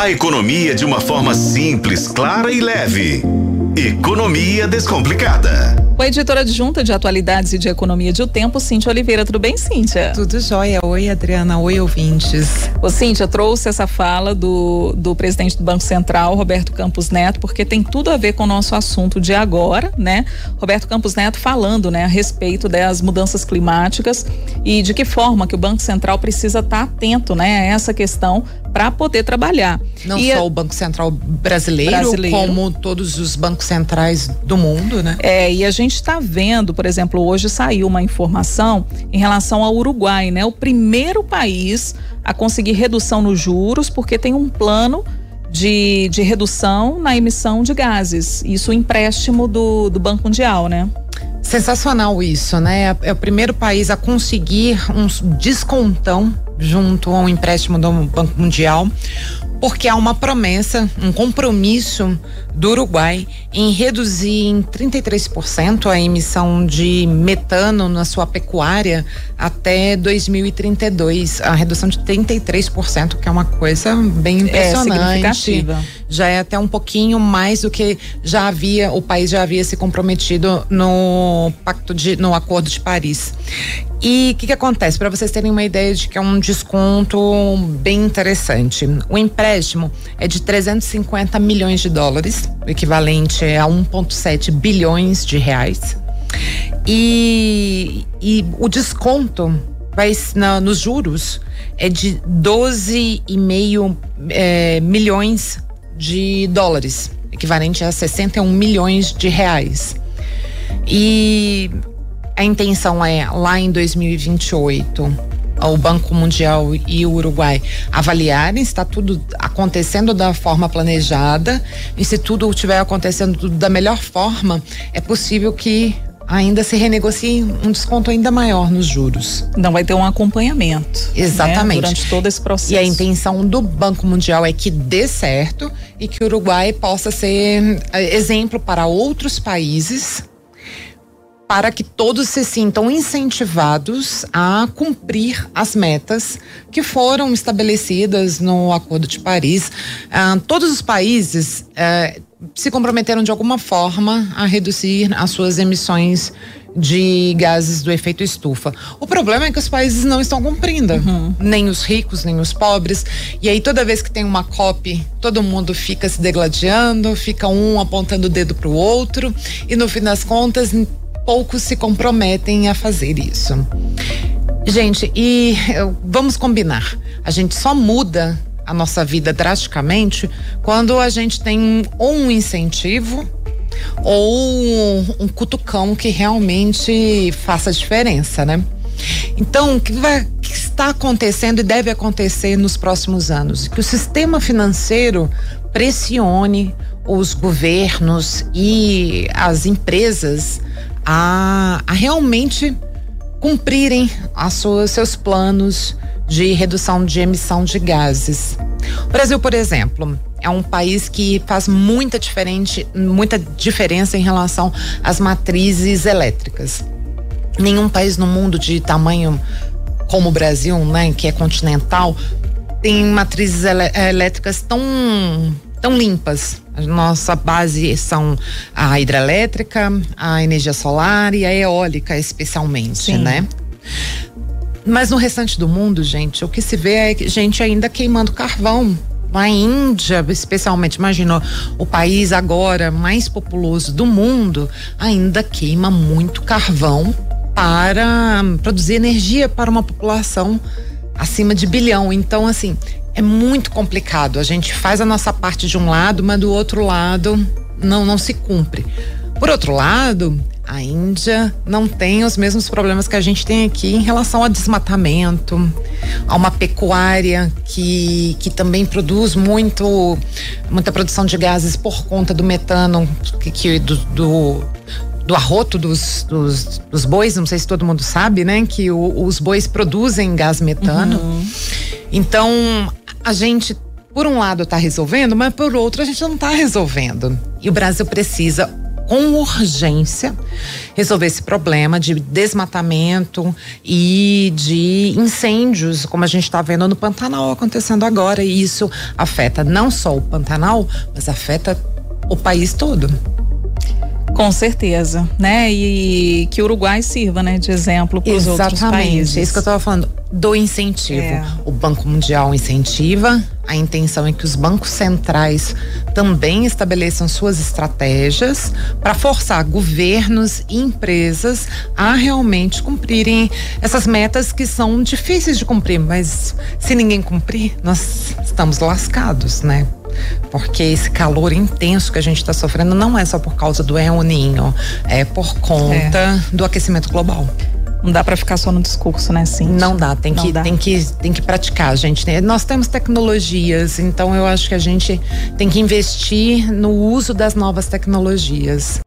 A economia de uma forma simples, clara e leve. Economia Descomplicada. Com a editora adjunta de atualidades e de economia de O Tempo, Cíntia Oliveira. Tudo bem, Cíntia? Tudo jóia. Oi, Adriana. Oi, ouvintes. Ô, Cíntia, trouxe essa fala do, do presidente do Banco Central, Roberto Campos Neto, porque tem tudo a ver com o nosso assunto de agora, né? Roberto Campos Neto falando, né, a respeito das mudanças climáticas e de que forma que o Banco Central precisa estar atento, né, a essa questão para poder trabalhar. Não e só a... o Banco Central brasileiro, brasileiro, como todos os bancos centrais do mundo, né? É, e a gente está vendo, por exemplo, hoje saiu uma informação em relação ao Uruguai, né? O primeiro país a conseguir redução nos juros, porque tem um plano de, de redução na emissão de gases. Isso empréstimo do, do Banco Mundial, né? Sensacional isso, né? É o primeiro país a conseguir um descontão junto ao empréstimo do Banco Mundial porque há uma promessa, um compromisso do Uruguai em reduzir em 33% a emissão de metano na sua pecuária até 2032, a redução de 33%, que é uma coisa bem é impressionante. É já é até um pouquinho mais do que já havia o país já havia se comprometido no pacto de no Acordo de Paris. E o que, que acontece? Para vocês terem uma ideia de que é um desconto bem interessante. O empréstimo é de 350 milhões de dólares, equivalente a 1,7 bilhões de reais. E, e o desconto vai na, nos juros é de 12,5 é, milhões de dólares, equivalente a 61 milhões de reais. E a intenção é, lá em 2028, o Banco Mundial e o Uruguai avaliarem se está tudo acontecendo da forma planejada e se tudo estiver acontecendo da melhor forma, é possível que ainda se renegocie um desconto ainda maior nos juros. Não vai ter um acompanhamento. Né, Exatamente. Né, durante todo esse processo. E a intenção do Banco Mundial é que dê certo e que o Uruguai possa ser eh, exemplo para outros países para que todos se sintam incentivados a cumprir as metas que foram estabelecidas no Acordo de Paris. Ah, todos os países eh, se comprometeram de alguma forma a reduzir as suas emissões de gases do efeito estufa. O problema é que os países não estão cumprindo, uhum. nem os ricos, nem os pobres. E aí toda vez que tem uma COP, todo mundo fica se degladiando, fica um apontando o dedo para o outro e no fim das contas poucos se comprometem a fazer isso. Gente, e vamos combinar, a gente só muda a nossa vida drasticamente quando a gente tem ou um incentivo ou um, cutucão que realmente faça diferença, né? Então, o que, vai, que está acontecendo e deve acontecer nos próximos anos? Que o sistema financeiro pressione os governos e as empresas a, a realmente cumprirem as suas, seus planos de redução de emissão de gases. O Brasil, por exemplo, é um país que faz muita, diferente, muita diferença em relação às matrizes elétricas. Nenhum país no mundo de tamanho como o Brasil, né, que é continental, tem matrizes elétricas tão tão limpas. A nossa base são a hidrelétrica, a energia solar e a eólica, especialmente, Sim. né? Mas no restante do mundo, gente, o que se vê é gente ainda queimando carvão. Na Índia, especialmente, imagina o país agora mais populoso do mundo, ainda queima muito carvão para produzir energia para uma população acima de bilhão. Então, assim, é muito complicado. A gente faz a nossa parte de um lado, mas do outro lado não, não se cumpre. Por outro lado, a Índia não tem os mesmos problemas que a gente tem aqui em relação ao desmatamento, a uma pecuária que, que também produz muito, muita produção de gases por conta do metano que, que do, do do arroto dos, dos, dos, bois, não sei se todo mundo sabe, né? Que o, os bois produzem gás metano. Uhum. Então, a gente, por um lado, está resolvendo, mas por outro, a gente não está resolvendo. E o Brasil precisa com urgência resolver esse problema de desmatamento e de incêndios, como a gente está vendo no Pantanal acontecendo agora. E isso afeta não só o Pantanal, mas afeta o país todo. Com certeza, né? E que o Uruguai sirva, né, de exemplo para os outros países. É isso que eu estava falando do incentivo. É. O Banco Mundial incentiva, a intenção é que os bancos centrais também estabeleçam suas estratégias para forçar governos e empresas a realmente cumprirem essas metas que são difíceis de cumprir, mas se ninguém cumprir, nós estamos lascados, né? Porque esse calor intenso que a gente está sofrendo não é só por causa do El Ninho, é por conta é. do aquecimento global. Não dá para ficar só no discurso, né, sim? Não dá, tem que, dá. tem que tem que praticar, gente. Nós temos tecnologias, então eu acho que a gente tem que investir no uso das novas tecnologias.